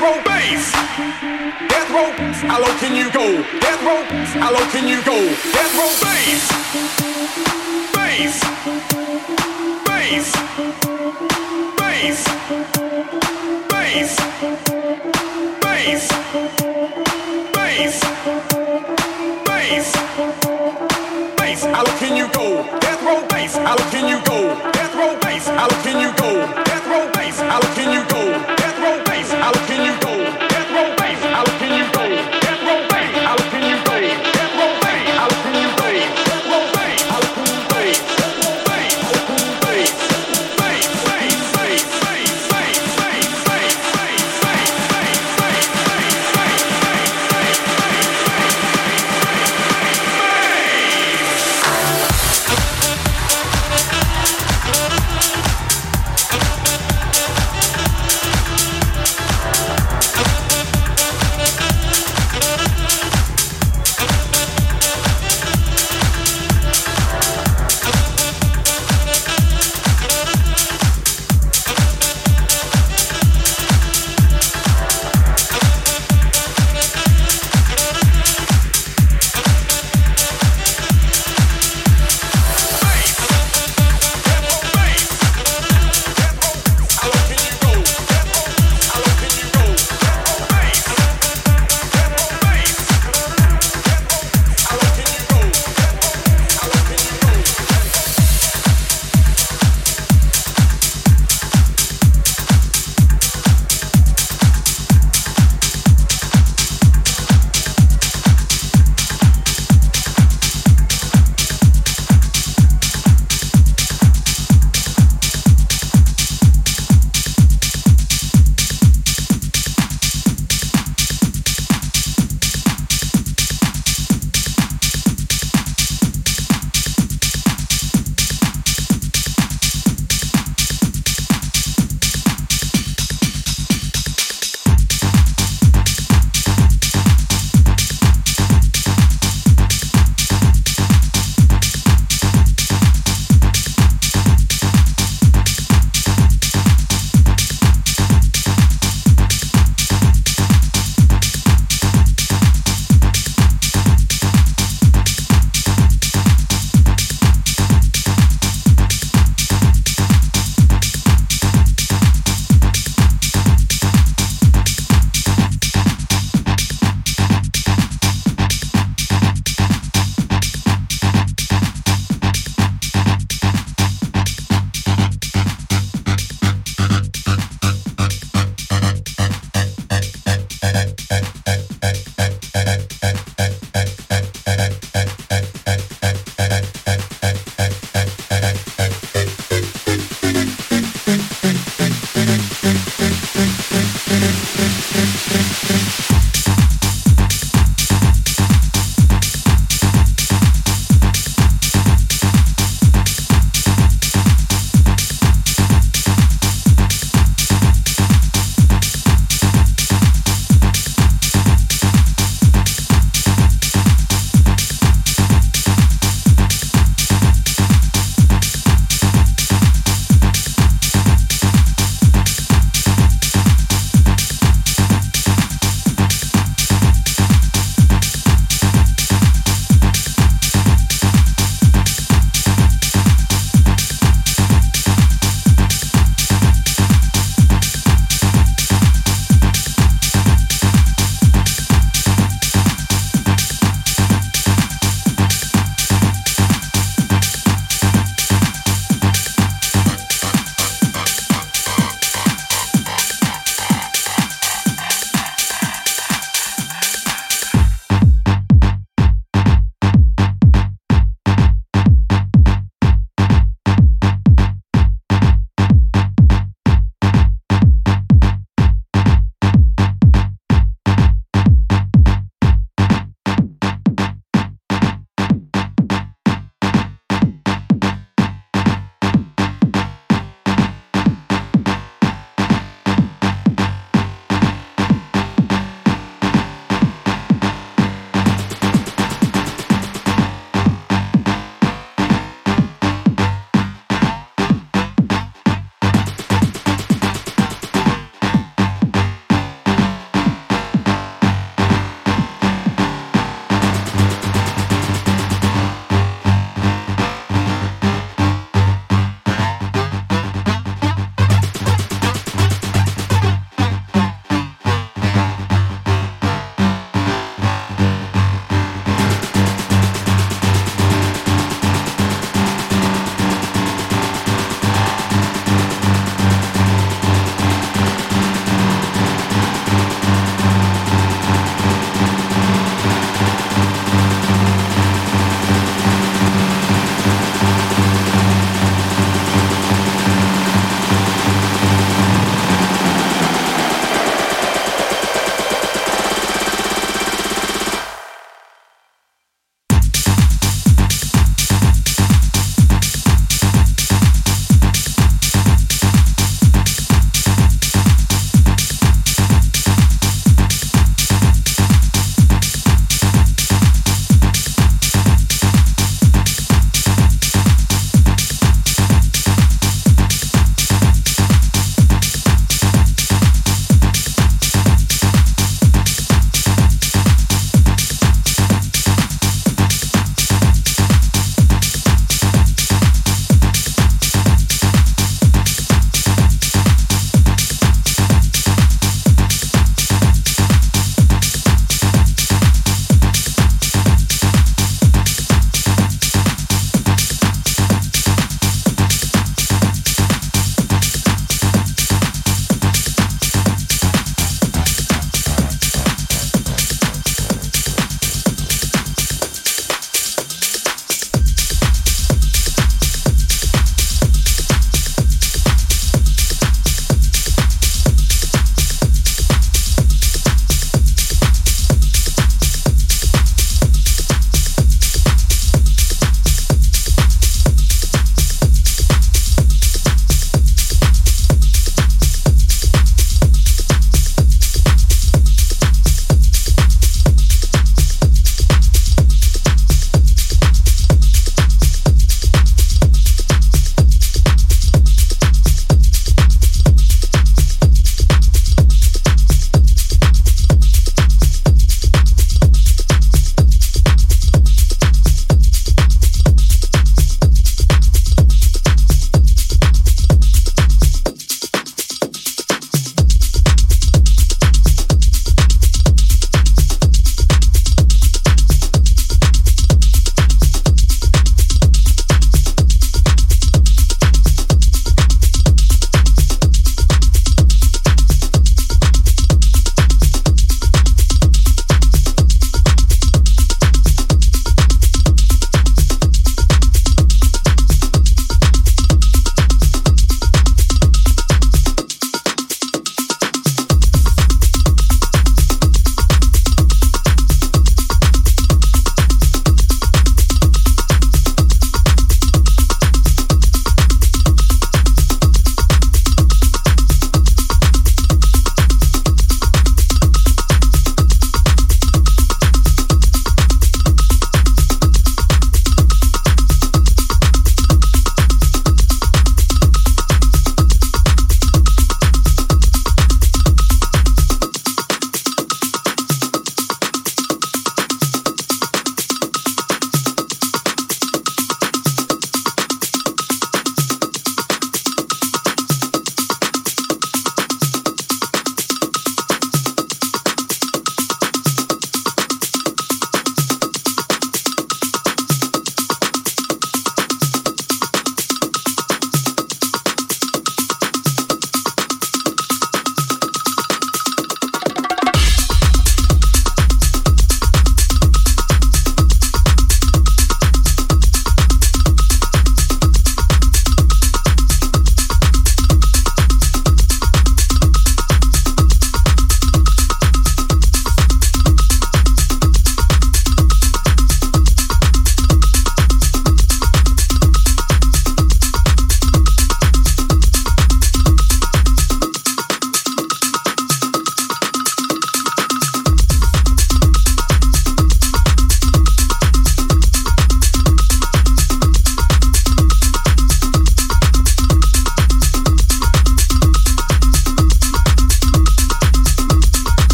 row bass. Death row, how low can you go? Death row, how low can you go? Death row bass. Bass. Bass. Bass. Bass. Bass. Bass. Bass. Bass. How low can you go? Death row bass. How low can you go? Death row bass. How low can you go? Death row bass. How low can you go? How can you go?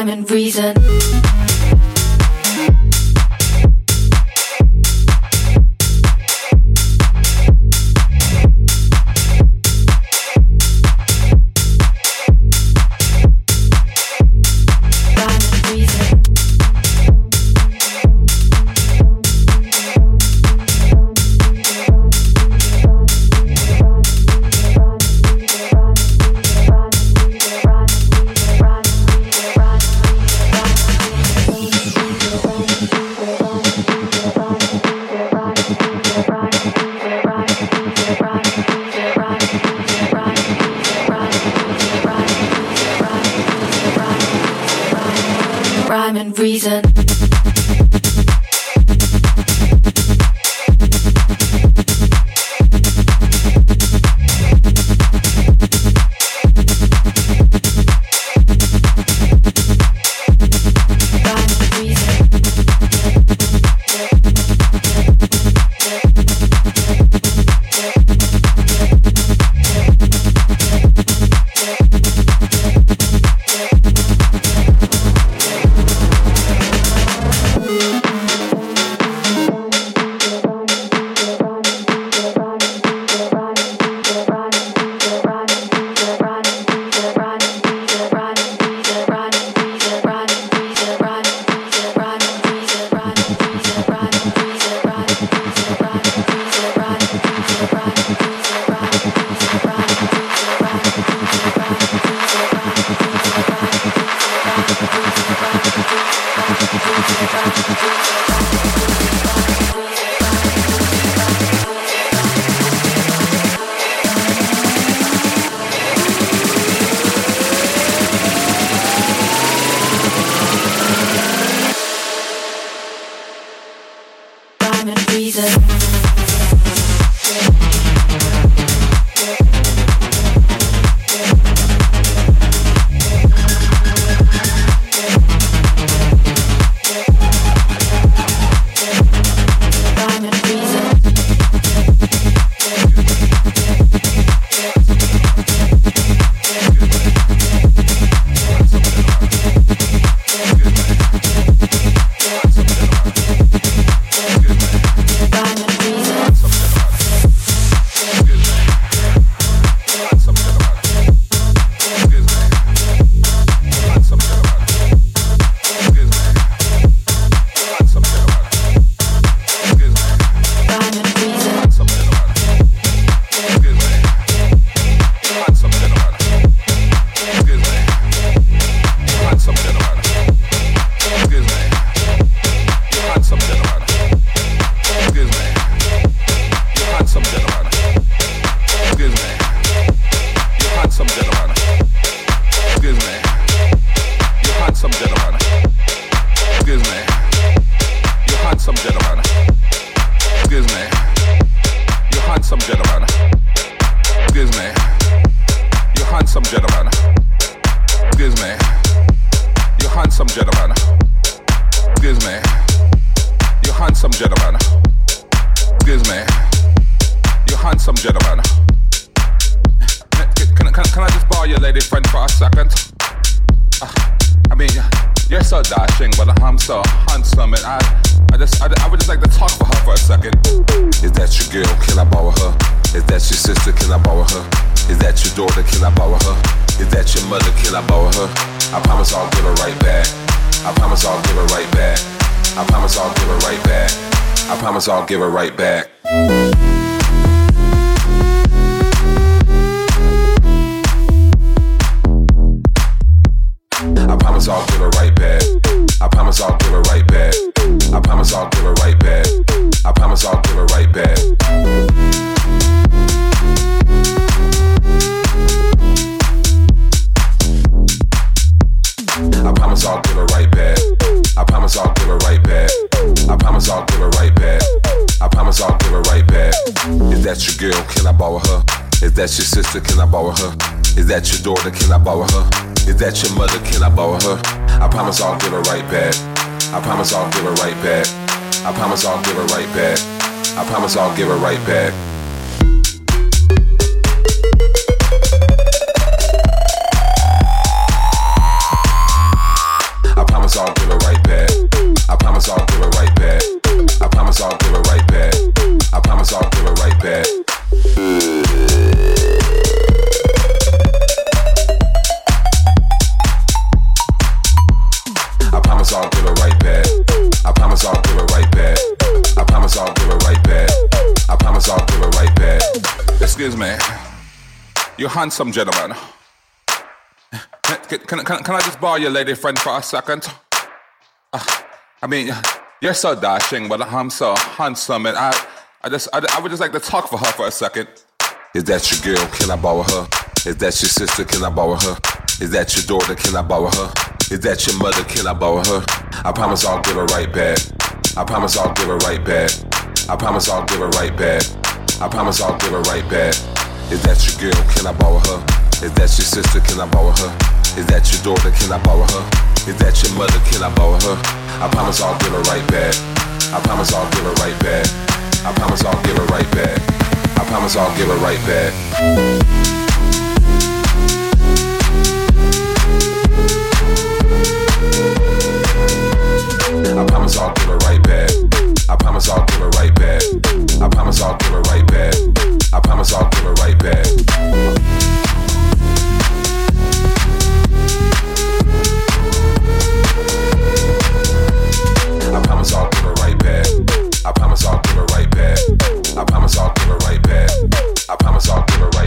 Time and reason. I'm so handsome and I, I just, I, I, would just like to talk for her for a second. Is that your girl? Can I borrow her? Is that your sister? Can I borrow her? Is that your daughter? Can I borrow her? Is that your mother? Can I borrow her? I promise I'll give her right back. I promise I'll give her right back. I promise I'll give her right back. I promise I'll give her right back. I promise I'll give her right back. I promise I'll give it right back. I promise I'll give it right back. I promise I'll give it right back. I promise I'll give it right back. I promise I'll give it right back. I promise I'll give it right back. I promise I'll give it right back. Is that your girl? Can I borrow her? Is that your sister? Can I borrow her? Is that your daughter? Can I borrow her? Is that your mother? Can I borrow her? I promise I'll give her right back. I promise I'll give her right back. I promise I'll give her right back. I promise I'll give her right back. I promise I'll give her right back. I promise I'll give her right back. I promise I'll give her right back. Right back. I promise I'll give it right back. I promise I'll give it right back. I promise I'll give it right back. I promise I'll give it right back. Excuse me. You handsome gentleman. Can, can, can, I just borrow your lady friend for a second? Ah, I mean, you're so dashing, but I'm so handsome, and I, I just, I would just like to talk for her for a second. Is that your girl? Can I borrow her? Is that your sister? Can I borrow her? Is that your daughter? Can I borrow her? Is that your mother? Can I borrow her? I promise I'll give her right back. I promise I'll give her right back. I promise I'll give her right back. I promise I'll give her right back. Is that your girl? Can I borrow her? Is that your sister? Can I borrow her? Is that your daughter? Can I borrow her? Is that your mother? Can I borrow her? I promise I'll give her right back. I promise I'll give her right back. I promise I'll give her right back. I promise I'll give her right back. I promise I'll give her right back. I promise I'll give her right back. I promise I'll give her right back. I promise I'll give her right back. I promise I'll give her right back. I promise I'll give her right back. I promise I'll give her right back. I promise I'll give her right back.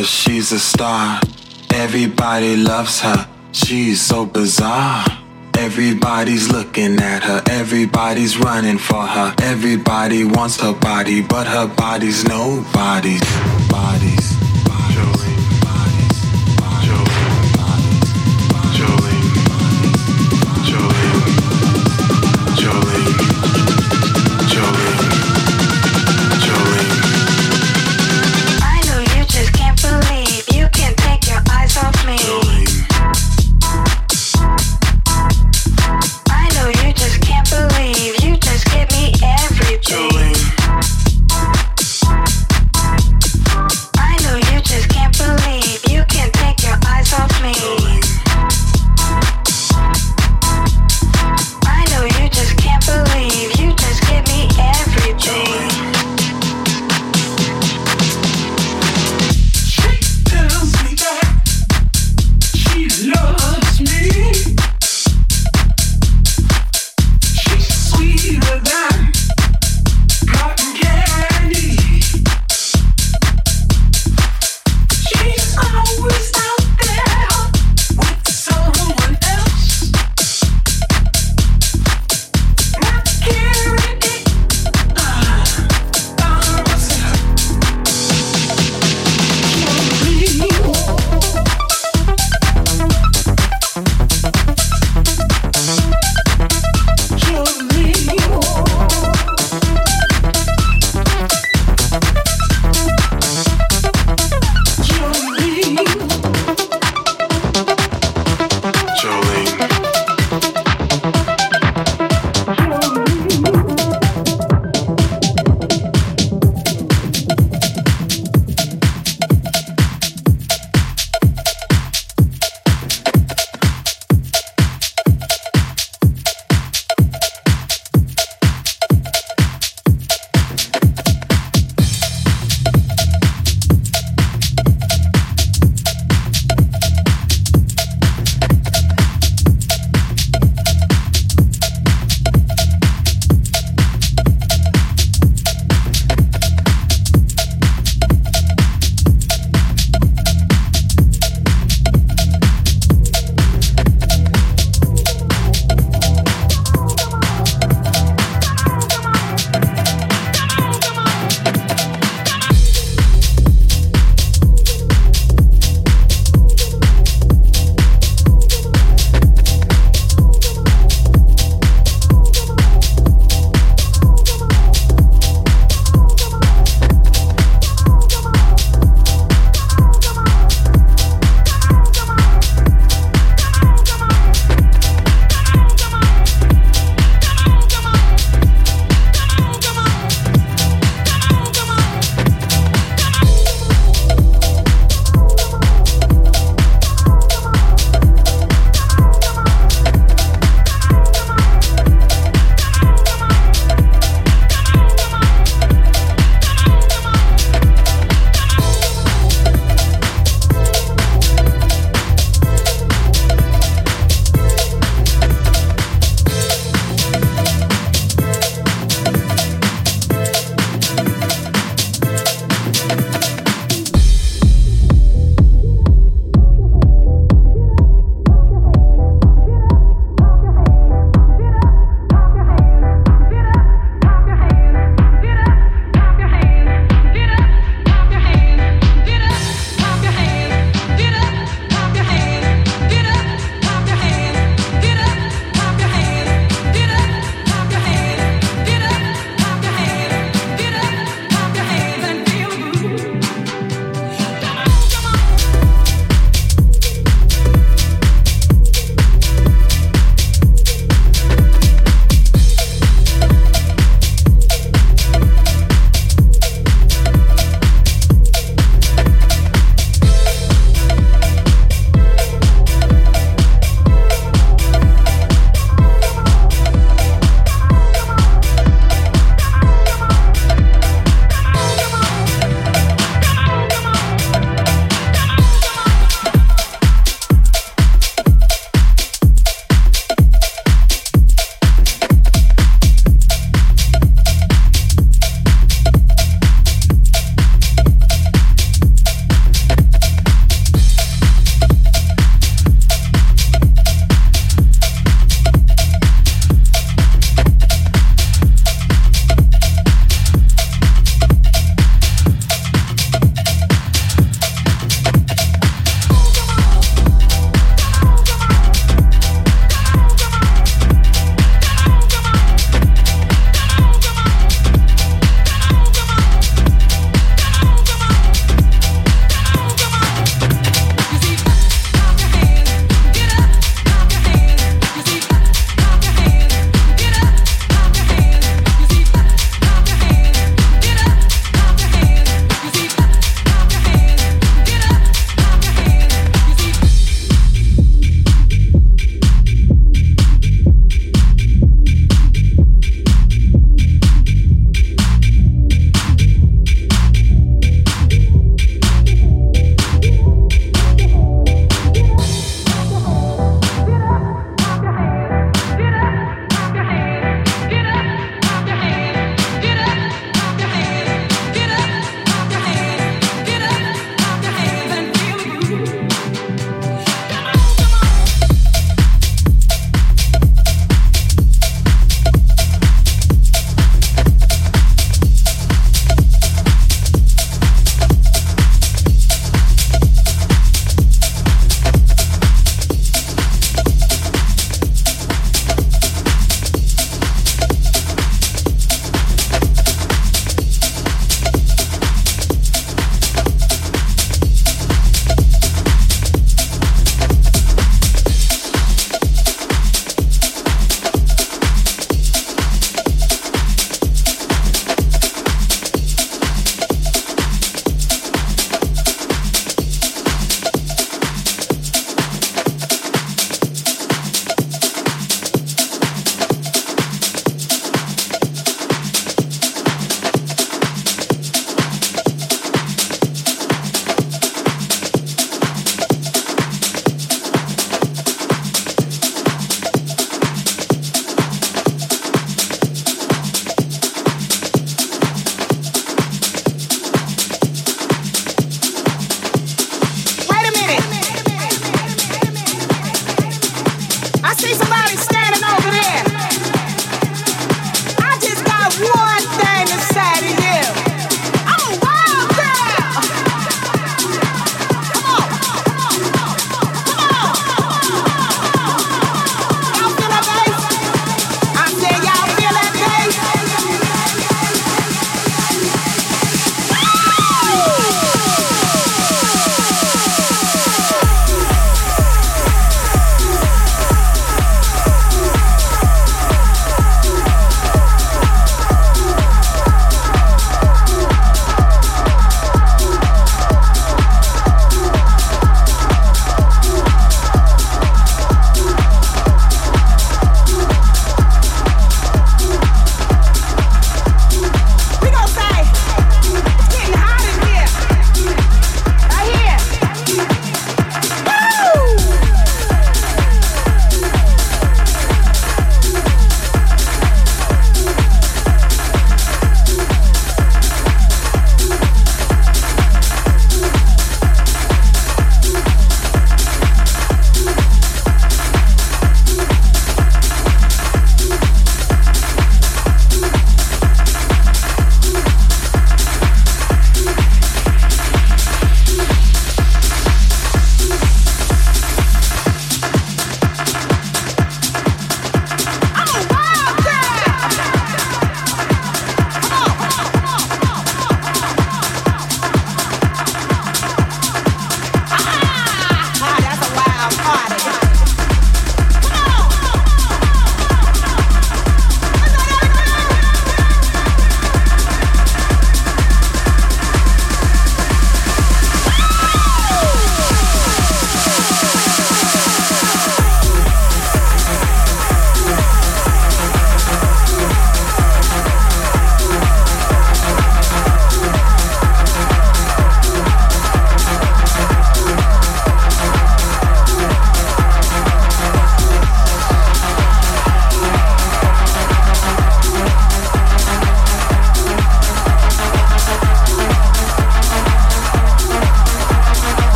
Cause she's a star. Everybody loves her. She's so bizarre. Everybody's looking at her, everybody's running for her. Everybody wants her body, but her body's nobody's. Bodies.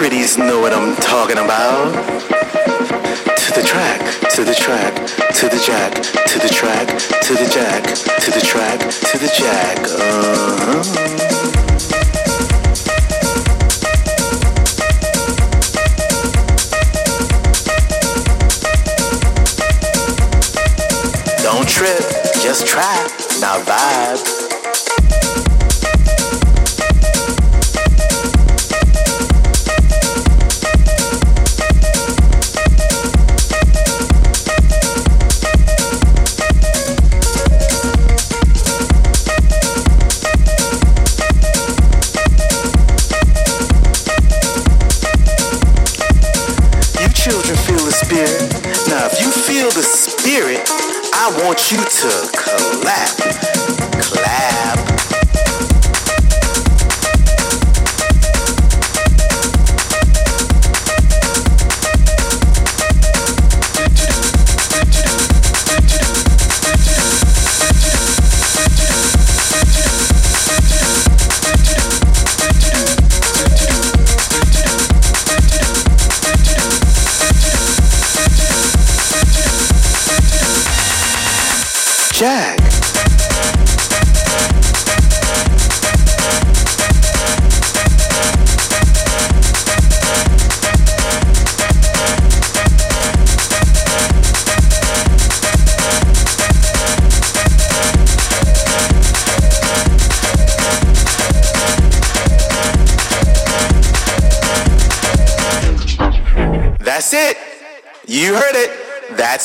Pretties know what I'm talking about. To the track, to the track, to the jack, to the track, to the jack, to the track, to the jack. Uh-huh. Don't trip, just try, now vibe.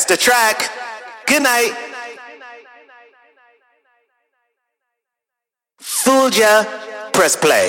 The track. Good night. Fooled ya. Press play.